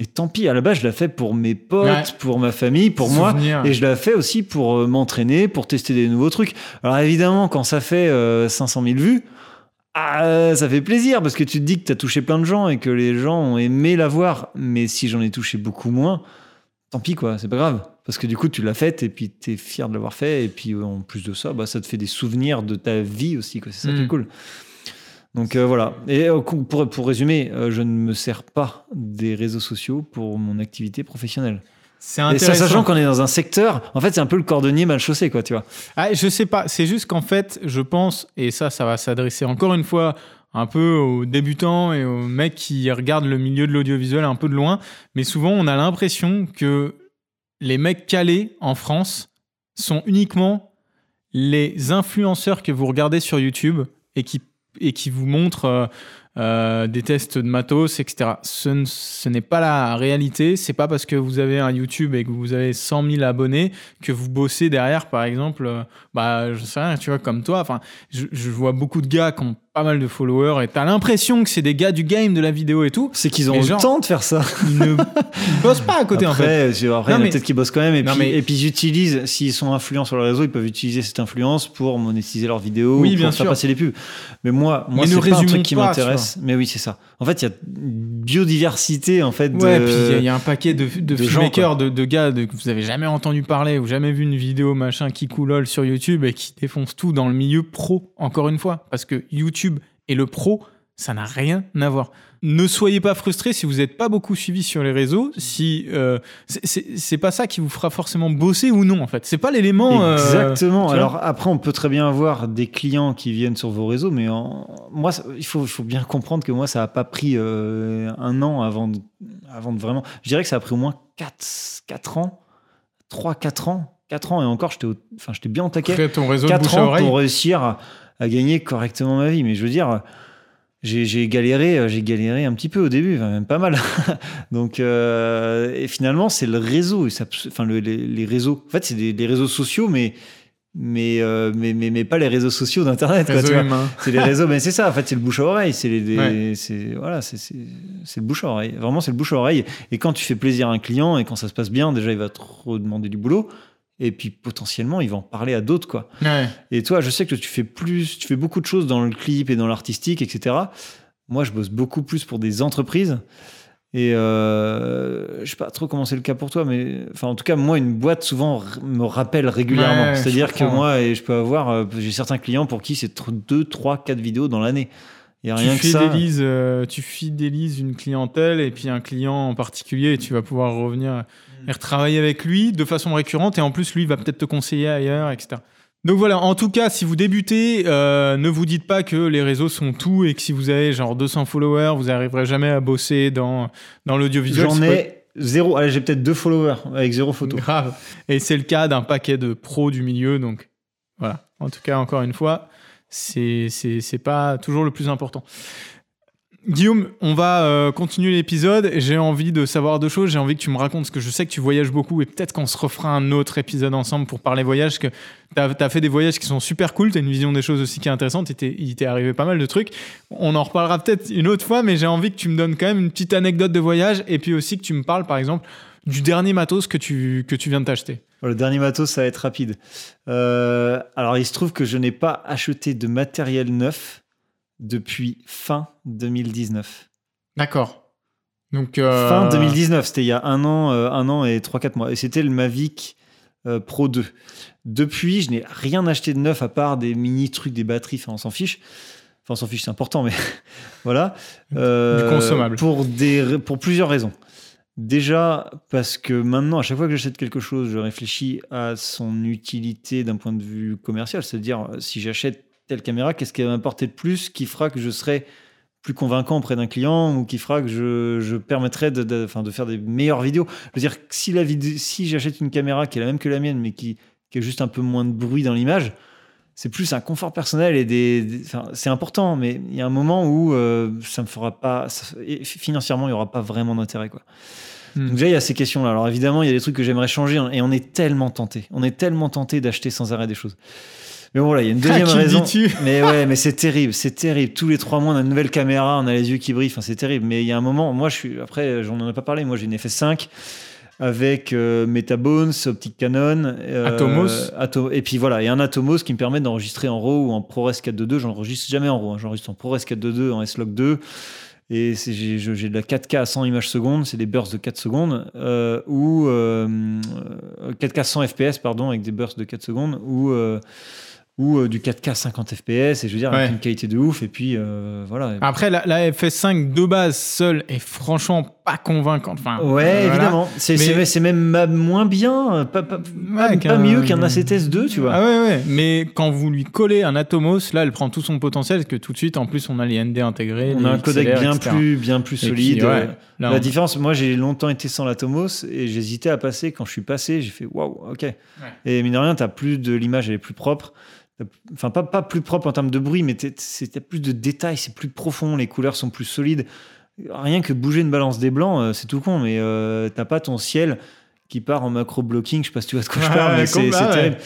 et tant pis. À la base, je la fais pour mes potes, Ouais. pour ma famille, pour moi. Et je la fais aussi pour euh, m'entraîner, pour tester des nouveaux trucs. Alors évidemment, quand ça fait euh, 500 000 vues, ah, ça fait plaisir parce que tu te dis que tu as touché plein de gens et que les gens ont aimé la voir. Mais si j'en ai touché beaucoup moins, tant pis quoi, c'est pas grave. Parce que du coup, tu l'as faite et puis tu es fier de l'avoir fait. Et puis en plus de ça, bah, ça te fait des souvenirs de ta vie aussi. C'est ça qui Mm. est cool. Donc euh, voilà. Et euh, pour, pour résumer, euh, je ne me sers pas des réseaux sociaux pour mon activité professionnelle. C'est Et ça, intéressant. sachant qu'on est dans un secteur, en fait, c'est un peu le cordonnier mal chaussé, quoi, tu vois. Ah, je sais pas, c'est juste qu'en fait, je pense, et ça, ça va s'adresser encore une fois un peu aux débutants et aux mecs qui regardent le milieu de l'audiovisuel un peu de loin, mais souvent on a l'impression que les mecs calés en France sont uniquement les influenceurs que vous regardez sur YouTube et qui et qui vous montre euh, des tests de matos, etc. Ce, n'est pas la réalité. C'est pas parce que vous avez un YouTube et que vous avez 100 000 abonnés que vous bossez derrière, par exemple. euh, bah, je sais rien, tu vois, comme toi. Enfin, je, je vois beaucoup de gars qui ont pas mal de followers et t'as l'impression que c'est des gars du game de la vidéo et tout. C'est qu'ils ont le genre- temps de faire ça. Ils ne ils bossent pas à côté, en fait. après, après, Non, il y en a mais- peut-être qui bossent quand même. Et Non, puis, mais- et puis ils utilisent, s'ils sont influents sur le réseau, ils peuvent utiliser cette influence pour monétiser leurs vidéos, Oui, pour bien faire sûr. passer les pubs. Mais moi, moi c'est pas un truc qui pas, Mais oui, c'est ça. En fait, il y a biodiversité, en fait. Ouais, de... puis il y a- il y, a un paquet de, de, de gens, filmmakers, de, de gars que vous avez jamais entendu parler ou jamais vu une vidéo machin qui coulole sur YouTube et qui défonce tout dans le milieu pro, encore une fois. Parce que YouTube et le pro, ça n'a rien à voir. Ne soyez pas frustrés si vous n'êtes pas beaucoup suivi sur les réseaux, si euh, c'est- pas ça qui vous fera forcément bosser ou non en fait. C'est pas l'élément. euh, Exactement. Alors après, on peut très bien avoir des clients qui viennent sur vos réseaux, mais en- moi, ça- il faut, bien comprendre que moi, ça n'a pas pris euh, un an avant de, avant de vraiment. Je dirais que ça a pris au moins 4, 4 ans, 3, 4 ans, 4 ans, et encore, j'étais au- enfin, j'étais bien au taquet. créer ton réseau de 4 bouche à ans oreille. pour réussir à, à gagner correctement ma vie. Mais je veux dire, j'ai galéré, euh, j'ai galéré un petit peu au début, enfin, même pas mal. Donc, euh, et finalement, c'est le réseau, ça- enfin le- les, les réseaux. En fait, c'est des, des réseaux sociaux, mais mais, euh, mais, mais mais pas les réseaux sociaux d'internet. C'est les réseaux, mais c'est ça. En fait, c'est le bouche à oreille. C'est Ouais. voilà, c'est le bouche à oreille. Vraiment, c'est le bouche à oreille. Et quand tu fais plaisir à un client et quand ça se passe bien, déjà, il va te redemander du boulot. Et puis potentiellement, il va en parler à d'autres, quoi. Ouais. Et toi, je sais que tu fais plus, tu fais beaucoup de choses dans le clip et dans l'artistique, etc. Moi, je bosse beaucoup plus pour des entreprises. Et euh, je sais pas trop comment c'est le cas pour toi, mais enfin, en tout cas, moi, une boîte souvent me rappelle régulièrement. Ouais, C'est-à-dire que moi, et je peux avoir, euh, j'ai certains clients pour qui c'est 2, 3, 4 vidéos dans l'année. Tu ça. euh, tu fidélises une clientèle et puis un client en particulier, et tu vas pouvoir revenir et retravailler avec lui de façon récurrente et en plus lui il va peut-être te conseiller ailleurs, etc. Donc voilà, en tout cas, si vous débutez, euh, ne vous dites pas que les réseaux sont tout et que si vous avez genre 200 followers, vous n'arriverez jamais à bosser dans, dans l'audiovisuel. J'en ai zéro. Allez, j'ai peut-être deux followers avec zéro photo. grave. Et c'est le cas d'un paquet de pros du milieu, donc voilà. En tout cas, encore une fois, c'est pas toujours le plus important. Guillaume, on va euh, continuer l'épisode. J'ai envie de savoir deux choses. J'ai envie que tu me racontes, parce que je sais que tu voyages beaucoup, et peut-être qu'on se refera un autre épisode ensemble pour parler voyage, que tu as, fait des voyages qui sont super cool, tu as une vision des choses aussi qui est intéressante, et il t'est arrivé pas mal de trucs. On en reparlera peut-être une autre fois, mais j'ai envie que tu me donnes quand même une petite anecdote de voyage, et puis aussi que tu me parles, par exemple, du dernier matos que tu, que tu viens de t'acheter. Le dernier matos, ça va être rapide. Euh, alors, il se trouve que je n'ai pas acheté de matériel neuf depuis fin 2019. D'accord. Donc, euh, Fin 2019, c'était il y a un an, euh, un an et 3-4 mois. Et c'était le Mavic euh, Pro 2. Depuis, je n'ai rien acheté de neuf à part des mini trucs, des batteries. Enfin, on s'en fiche. Enfin, on s'en fiche, c'est important, mais voilà. Euh, consommable. Pour, des, pour plusieurs raisons. Déjà, parce que maintenant, à chaque fois que j'achète quelque chose, je réfléchis à son utilité d'un point de vue commercial. C'est-à-dire, si j'achète telle caméra, qu'est-ce qu'elle va m'apporter de plus qui fera que je serai plus convaincant auprès d'un client ou qui fera que je, permettrai de, faire des meilleures vidéos? Je veux dire, si, j'achète une caméra qui est la même que la mienne, mais qui a juste un peu moins de bruit dans l'image, c'est plus un confort personnel et des, des- c'est important, mais il y a un moment où euh, ça me fera pas, ça- financièrement, il y aura pas vraiment d'intérêt, quoi. Hmm. Donc déjà, il y a ces questions-là. Alors évidemment, il y a des trucs que j'aimerais changer et on est tellement tenté. On est tellement tenté d'acheter sans arrêt des choses. Mais bon, voilà, il y a une À deuxième le raison. Mais ouais, mais c'est terrible, c'est terrible. Tous les trois mois, on a une nouvelle caméra, on a les yeux qui brillent. Enfin, c'est terrible. Mais il y a un moment, moi, je suis. Après, j'en ai pas parlé. Moi, j'ai une FS5 avec euh, Metabones, optique Canon, euh, Atomos. Ato- et puis voilà, et un Atomos qui me permet d'enregistrer en RAW ou en ProRes 422. J'enregistre jamais en RAW, hein. j'enregistre en ProRes 422, en S-Log 2. Et j'ai de la 4K à 100 images secondes, c'est des bursts de 4 secondes, euh, ou euh, euh, 4K 100 FPS, pardon, avec des bursts de 4 secondes, ou, ou euh, du 4K 50 FPS, et je veux dire, avec Ouais. une qualité de ouf, et puis euh, voilà. Après, la, la FS5 de base seule est franchement pas convaincante. Enfin, Ouais, euh, voilà. évidemment. C'est Mais- même moins bien, euh, pas, pas, pas- Ouais, pas qu'un- mieux qu'un A7S 2, tu vois. Ah ouais, ouais. Mais quand vous lui collez un Atomos, là, elle prend tout son potentiel, parce que tout de suite, en plus, on a les ND intégrés. On a un codec XLR, bien etc. plus, bien plus puis, solide. ouais, là, la on- différence, moi j'ai longtemps été sans l'Atomos et j'hésitais à passer. Quand je suis passé, j'ai fait waouh, ok. Et mine de rien, t'as plus de l'image, elle est plus propre. Enfin, pas, pas plus propre en termes de bruit, mais c'est plus de détails, c'est plus profond, les couleurs sont plus solides. Rien que bouger une balance des blancs, euh, c'est tout con, mais euh, t'as pas ton ciel qui part en macro blocking. Je sais pas si tu vois de quoi je parle, mais c'est terrible.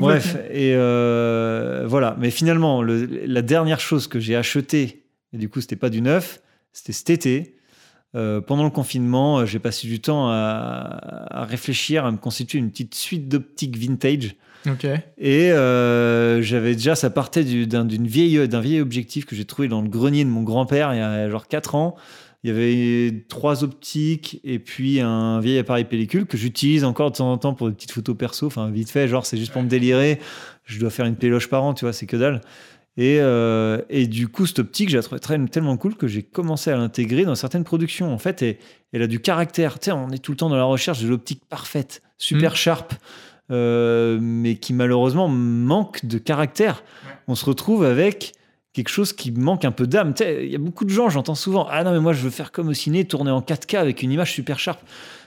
Bref, et euh, voilà. Mais finalement, le- la dernière chose que j'ai acheté, et du coup, c'était pas du neuf, c'était cet été. Euh, pendant le confinement, j'ai passé du temps à, à réfléchir, à me constituer une petite suite d'optiques vintage. Et euh, j'avais déjà, ça partait du- d'un d'une vieille, d'un vieil objectif que j'ai trouvé dans le grenier de mon grand-père il y a genre 4 ans. Il y avait trois optiques et puis un vieil appareil pellicule que j'utilise encore de temps en temps pour des petites photos perso. Enfin, vite fait, genre, c'est juste pour me délirer. Je dois faire une péloche par an, tu vois, c'est que dalle. Et, euh, et du coup, cette optique, j'ai trouvé très- tellement cool que j'ai commencé à l'intégrer dans certaines productions. En fait, et, elle a du caractère. Tu sais, on est tout le temps dans la recherche de l'optique parfaite, super Mm. sharp, euh, mais qui malheureusement manque de caractère. On se retrouve avec quelque chose qui manque un peu d'âme. Il y a beaucoup de gens, j'entends souvent Ah non, mais moi, je veux faire comme au ciné, tourner en 4K avec une image super sharp.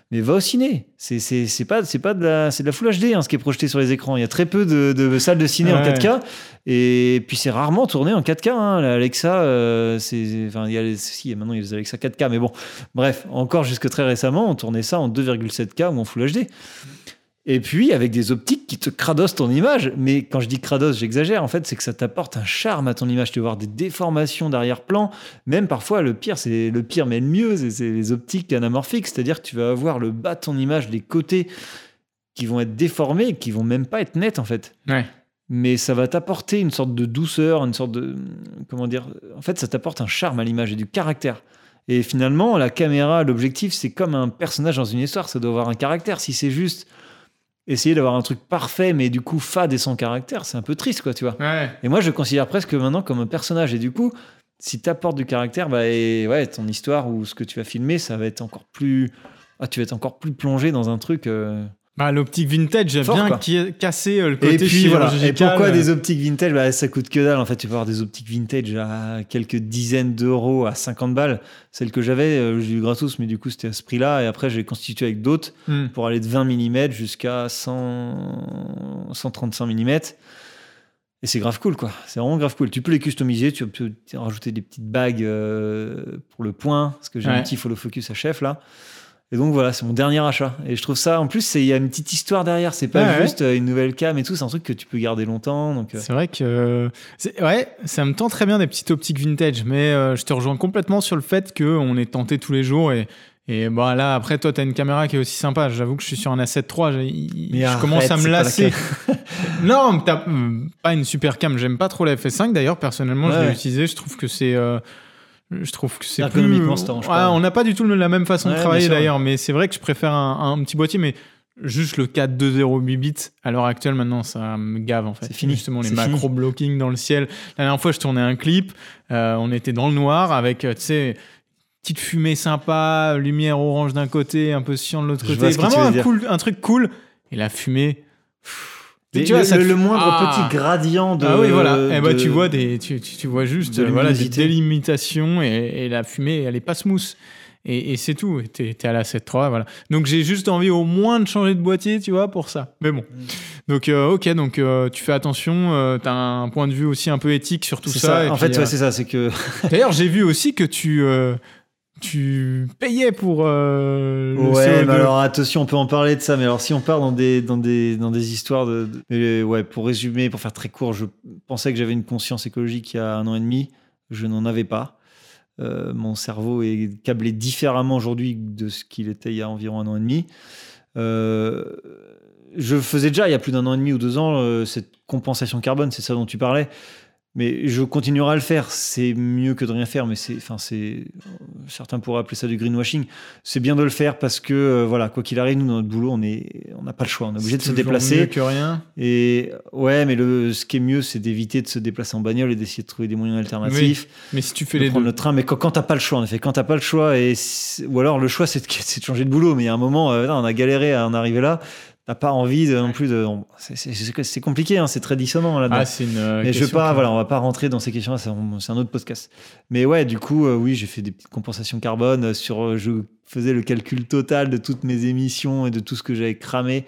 Mais va au ciné. C'est pas, c'est pas de la, c'est de la Full HD hein, ce qui est projeté sur les écrans. Il y a très peu de, de salles de ciné en Ouais. 4K. Et puis c'est rarement tourné en 4K. Hein. La Alexa, euh, c'est, enfin, il y a les, si, maintenant il y a les Alexa 4K. Mais bon, bref, encore jusque très récemment, on tournait ça en 2,7K ou en Full HD. Et puis avec des optiques qui te cradossent ton image. Mais quand je dis cradosse, j'exagère. En fait, c'est que ça t'apporte un charme à ton image. Tu vas voir des déformations d'arrière-plan. Même parfois, le pire, c'est le pire, mais le mieux, c'est- c'est les optiques anamorphiques. C'est-à-dire que tu vas avoir le bas de ton image, les côtés qui vont être déformés, qui vont même pas être nets en fait Ouais. mais ça va t'apporter une sorte de douceur, une sorte de comment dire. En fait, ça t'apporte un charme à l'image et du caractère. Et finalement, la caméra, l'objectif, c'est comme un personnage dans une histoire, ça doit avoir un caractère. Si c'est juste essayer d'avoir un truc parfait, mais du coup fade et sans caractère, c'est un peu triste, quoi, tu vois. Ouais. Et moi, je le considère presque maintenant comme un personnage. Et du coup, si tu apportes du caractère, bah, et, ouais, ton histoire ou ce que tu vas filmer, ça va être encore plus. Ah, tu vas être encore plus plongé dans un truc. euh, Bah, l'optique vintage Fort, bien quoi. cassé euh, le côté Et puis voilà. Et pourquoi des optiques vintage bah, Ça coûte que dalle. En fait, tu peux avoir des optiques vintage à quelques dizaines d'euros, à 50 balles. Celle que j'avais, euh, j'ai eu gratos, mais du coup, c'était à ce prix-là. Et après, j'ai constitué avec d'autres Hmm. pour aller de 20 mm jusqu'à 100... 135 mm. Et c'est grave cool, quoi. C'est vraiment grave cool. Tu peux les customiser, tu peux rajouter des petites bagues euh, pour le point, parce que j'ai Ouais. un petit follow focus à chef là. Et donc voilà, c'est mon dernier achat. Et je trouve ça, en plus, il y a une petite histoire derrière. C'est pas Ouais, juste euh, une nouvelle cam et tout, c'est un truc que tu peux garder longtemps. Donc, euh, C'est vrai que ouais, ça me tend très bien des petites optiques vintage, mais euh, je te rejoins complètement sur le fait que on est tenté tous les jours et et bah là après toi tu as une caméra qui est aussi sympa. J'avoue que je suis sur un A7 III, Mais je arrête, commence à me lasser. non, mais t'as hum, pas une super cam. J'aime pas trop la FS5 d'ailleurs. Personnellement, je Ouais. l'ai utilisé. Je trouve que c'est euh, je trouve que c'est plus... Ouais, pas. on n'a pas du tout la même façon Ouais, de travailler sûr, d'ailleurs, mais c'est vrai que je préfère un, un petit boîtier, mais juste le 4208 bits à l'heure actuelle maintenant, ça me gave en fait. C'est fini. Justement les macro blocking dans le ciel. La dernière fois, je tournais un clip, euh, on était dans le noir avec, euh, tu sais. Petite fumée sympa, lumière orange d'un côté, un peu cyan de l'autre Je côté. Vraiment un, cool, un truc cool. Et la fumée. Et tu vois, le, ça te- le moindre Ah. petit gradient de. Ah oui, voilà. Et bah, de- tu vois des, tu, tu, vois juste de voilà, des délimitations et, et la fumée, elle est pas smooth. Et, et c'est tout. T'es t'es à la 7.3, voilà. Donc j'ai juste envie au moins de changer de boîtier, tu vois, pour ça. Mais bon. Mm. Donc euh, ok, donc euh, tu fais attention. euh, T'as un point de vue aussi un peu éthique sur tout ça. ça. En fait, ouais, c'est ça. C'est que. D'ailleurs, j'ai vu aussi que tu tu payais pour euh, le Ouais, CO2. mais alors attention, on peut en parler de ça. Mais alors, si on part dans des, dans des, dans des histoires de. de- mais, ouais, pour résumer, pour faire très court, je pensais que j'avais une conscience écologique il y a un an et demi. Je n'en avais pas. Euh, mon cerveau est câblé différemment aujourd'hui de ce qu'il était il y a environ un an et demi. Euh, je faisais déjà il y a plus d'un an et demi ou deux ans euh, cette compensation carbone, c'est ça dont tu parlais. Mais je continuerai à le faire. C'est mieux que de rien faire, mais c'est, enfin, c'est, certains pourraient appeler ça du greenwashing. C'est bien de le faire parce que, euh, voilà, quoi qu'il arrive, nous, dans notre boulot, on est, on n'a pas le choix. On est obligé de se déplacer. mieux que rien. Et ouais, mais le, ce qui est mieux, c'est d'éviter de se déplacer en bagnole et d'essayer de trouver des moyens alternatifs Mais si tu fais de les prendre deux. le train, mais quand, quand t'as pas le choix, en effet, quand t'as pas le choix, et ou alors le choix c'est de, c'est de changer de boulot, mais il y a un moment, euh, non, on a galéré à en arriver là, t'as pas envie de, non plus de. on- c'est- c'est- C'est c'est compliqué, hein, c'est très dissonant là-dedans. Ah, c'est une. euh, mais je veux pas, qui- voilà, on va pas rentrer dans ces questions-là, c'est un, c'est un autre podcast. Mais ouais, du coup, euh, oui, j'ai fait des petites compensations carbone euh, sur, euh, je faisais le calcul total de toutes mes émissions et de tout ce que j'avais cramé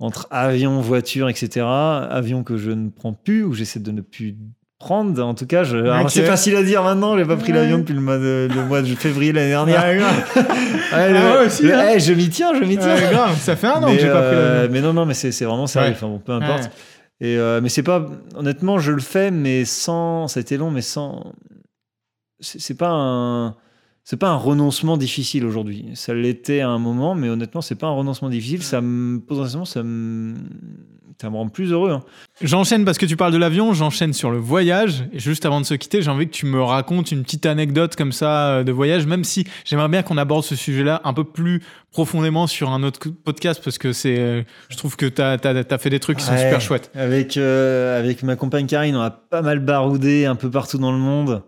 entre avion, voiture, etc. Avion que je ne prends plus ou j'essaie de ne plus prendre. En tout cas, je... c'est facile à dire maintenant. J'ai pas pris Ouais. l'avion depuis le mois de, le mois de février l'année dernière. Ouais, Ah le- ouais, aussi, le- hein. eh, je m'y tiens, je m'y tiens. Grave, ça fait un an mais, que j'ai pas pris euh, l'avion. mais non, non, mais c'est c'est vraiment sérieux. Enfin, bon, peu importe. Et euh, mais c'est pas. Honnêtement, je le fais, mais sans. Ça a été long, mais sans. C'est c'est pas un. C'est pas un renoncement difficile aujourd'hui. Ça l'était à un moment, mais honnêtement, c'est pas un renoncement difficile. Ça me potentiellement, ça me, ça me rend plus heureux. hein. J'enchaîne parce que tu parles de l'avion, j'enchaîne sur le voyage. Et juste avant de se quitter, j'ai envie que tu me racontes une petite anecdote comme ça euh, de voyage, même si j'aimerais bien qu'on aborde ce sujet-là un peu plus profondément sur un autre podcast parce que c'est, euh, je trouve que tu as, fait des trucs qui sont super chouettes. Avec, euh, avec ma compagne Karine, on a pas mal baroudé un peu partout dans le monde.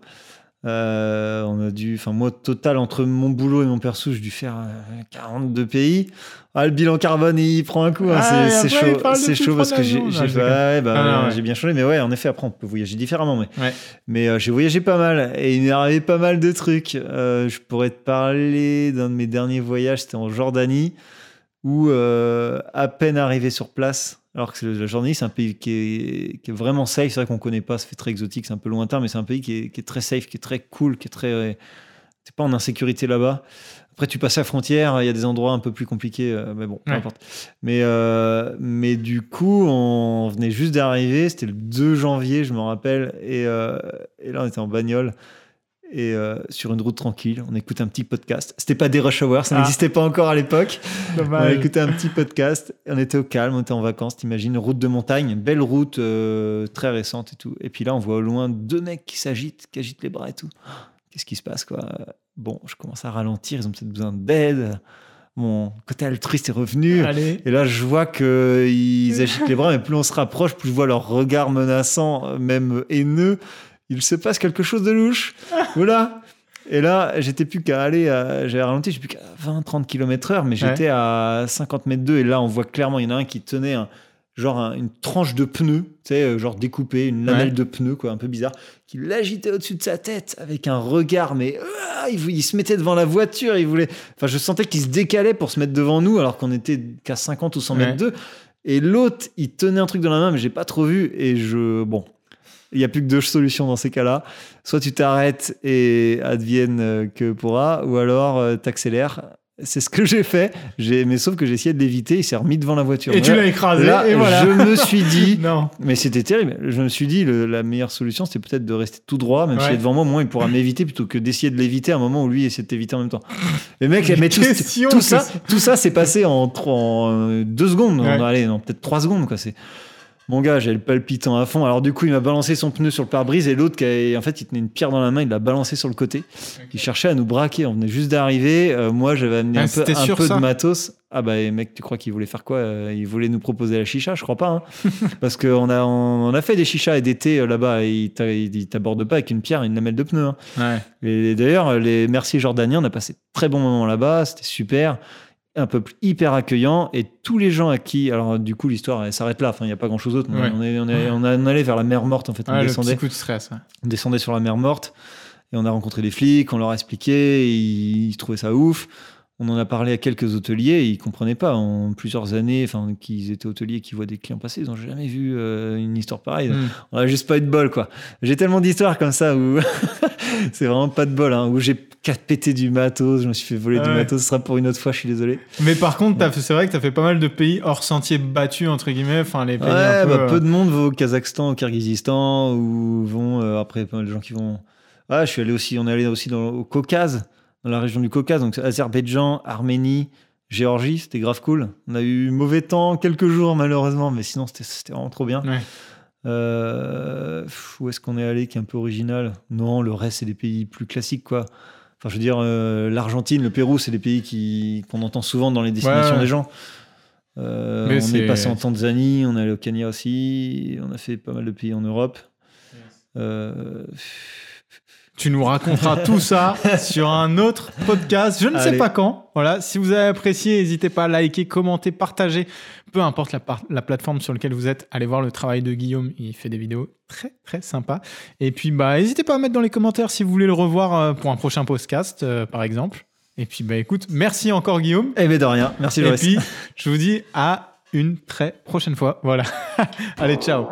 Euh, on a dû, enfin moi total entre mon boulot et mon perso, j'ai dû faire euh, 42 pays. Ah, le bilan carbone il prend un coup, hein, Ah, c'est chaud, c'est chaud parce que j'ai bah, Ah, ouais. bien changé, mais ouais en effet après on peut voyager différemment, mais Ouais. mais euh, j'ai voyagé pas mal et il m'est arrivé pas mal de trucs. Euh, je pourrais te parler d'un de mes derniers voyages, c'était en Jordanie, où à peine arrivé sur place, alors que la Jordanie c'est un pays qui est, qui est vraiment safe, c'est vrai qu'on connaît pas, ça fait très exotique, c'est un peu lointain, mais c'est un pays qui est, qui est très safe, qui est très cool, qui est très... T'es pas en insécurité là-bas. Après, tu passes la frontière, il y a des endroits un peu plus compliqués, euh, mais bon, peu Ouais. importe. Mais, euh, mais du coup, on venait juste d'arriver, c'était le 2 janvier, je me rappelle, et, euh, et là, on était en bagnole. Et euh, sur une route tranquille, on écoute un petit podcast. C'était pas des rush hours, ça Ah. n'existait pas encore à l'époque. On écouté un petit podcast. On était au calme, on était en vacances, t'imagines, route de montagne, belle route euh, très récente et tout. Et puis là, on voit au loin deux mecs qui s'agitent, qui agitent les bras et tout. Qu'est-ce qui se passe, quoi? Bon, je commence à ralentir, ils ont peut-être besoin d'aide. Mon côté altruiste est revenu. Allez. Et là, je vois qu'ils agitent les bras, mais plus on se rapproche, plus je vois leur regard menaçant, même haineux. Il se passe quelque chose de louche. Voilà. Et là, j'étais plus qu'à aller, à- j'avais ralenti, j'étais plus qu'à 20-30 km/h, mais j'étais à 50 mètres d'eux. Et là, on voit clairement, il y en a un qui tenait un, genre un- une tranche de pneu, tu sais, euh, genre découpée, une lamelle Ouais. de pneu, quoi, un peu bizarre, qui l'agitait au-dessus de sa tête avec un regard, mais ah, il, il se mettait devant la voiture, il voulait. Enfin, je sentais qu'il se décalait pour se mettre devant nous, alors qu'on était qu'à 50 ou 100 Ouais. mètres d'eux. Et l'autre, il tenait un truc dans la main, mais j'ai pas trop vu. Et je. Bon. Il n'y a plus que deux solutions dans ces cas-là. Soit tu t'arrêtes et advienne euh, que pourra, ou alors euh, t'accélères. C'est ce que j'ai fait. J'ai, mais sauf que j'ai essayé de l'éviter. Il s'est remis devant la voiture. Et tu l'as écrasé, Là, et voilà. je me suis dit, Non. mais c'était terrible. Je me suis dit, le- la meilleure solution, c'était peut-être de rester tout droit, même Ouais. s'il est devant moi, au moins il pourra m'éviter plutôt que d'essayer de l'éviter à un moment où lui essaie de t'éviter en même temps. Mecs, Quelle mais tout, tout ça, tout ça s'est passé en, en, deux secondes. Ouais. Allez, non, peut-être trois secondes, quoi. C'est mon gars, j'ai le palpitant à fond. Alors du coup, il m'a balancé son pneu sur le pare-brise et l'autre, en fait, il tenait une pierre dans la main, il l'a balancé sur le côté. Il cherchait à nous braquer. On venait juste d'arriver. Euh, moi, j'avais amené Ah, un peu, un de matos. Ah bah mec, tu crois qu'il voulait faire quoi Euh, Il voulait nous proposer la chicha, je crois pas. hein. Parce qu'on a, on, on a fait des chichas et des thés euh, là-bas. et Il t'a- il t'aborde pas avec une pierre et une lamelle de pneu. hein. Ouais. Et d'ailleurs, les Merciers jordaniens, on a passé de très bons moments là-bas. C'était super. Un peuple hyper accueillant. Et tous les gens à qui. Alors, du coup, l'histoire, elle s'arrête là. Enfin, il n'y a pas grand-chose d'autre. Ouais. On, est, on, est- on, a- on allait vers la mer morte, en fait. On Ouais, le descendait petit coup de stress. ouais. on descendait sur la mer morte et on a rencontré des flics, on leur a expliqué, ils, ils trouvaient ça ouf. On en a parlé à quelques hôteliers et ils comprenaient pas. En plusieurs années, enfin, qu'ils étaient hôteliers, qui voient des clients passer, ils ont jamais vu euh, une histoire pareille. Mm. On a juste pas eu de bol, quoi. J'ai tellement d'histoires comme ça où c'est vraiment pas de bol, hein, où j'ai péter du matos, je me suis fait voler du Ouais. matos. Ce sera pour une autre fois, je suis désolé. Mais par contre, c'est vrai que tu as fait pas mal de pays hors sentier battus, entre guillemets. Enfin, les pays Ouais, un peu. bah, peu euh, de monde va au Kazakhstan, au Kyrgyzstan, ou vont euh, après pas mal de gens qui vont. Ah, je suis allé aussi, on est allé aussi dans, au Caucase, dans la région du Caucase, donc Azerbaïdjan, Arménie, Géorgie, c'était grave cool. On a eu mauvais temps quelques jours malheureusement, mais sinon c'était vraiment trop bien. Ouais. Euh, où est-ce qu'on est allé qui est un peu original? Non, le reste c'est des pays plus classiques quoi. Enfin, je veux dire, euh, l'Argentine, le Pérou, c'est des pays qui qu'on entend souvent dans les destinations ouais. des gens. Euh, Mais on est passé en Tanzanie, on est allé au Kenya aussi, on a fait pas mal de pays en Europe. Tu nous raconteras tout ça sur un autre podcast. Je ne sais pas quand. Voilà. Si vous avez apprécié, n'hésitez pas à liker, commenter, partager. Peu importe la, la plateforme sur laquelle vous êtes, allez voir le travail de Guillaume. Il fait des vidéos très très sympas. Et puis bah n'hésitez pas à mettre dans les commentaires si vous voulez le revoir euh, pour un prochain podcast, euh, par exemple. Et puis bah écoute, merci encore Guillaume. Eh ben de rien, merci Et Joris. puis je vous dis à une très prochaine fois. Voilà. Allez, ciao.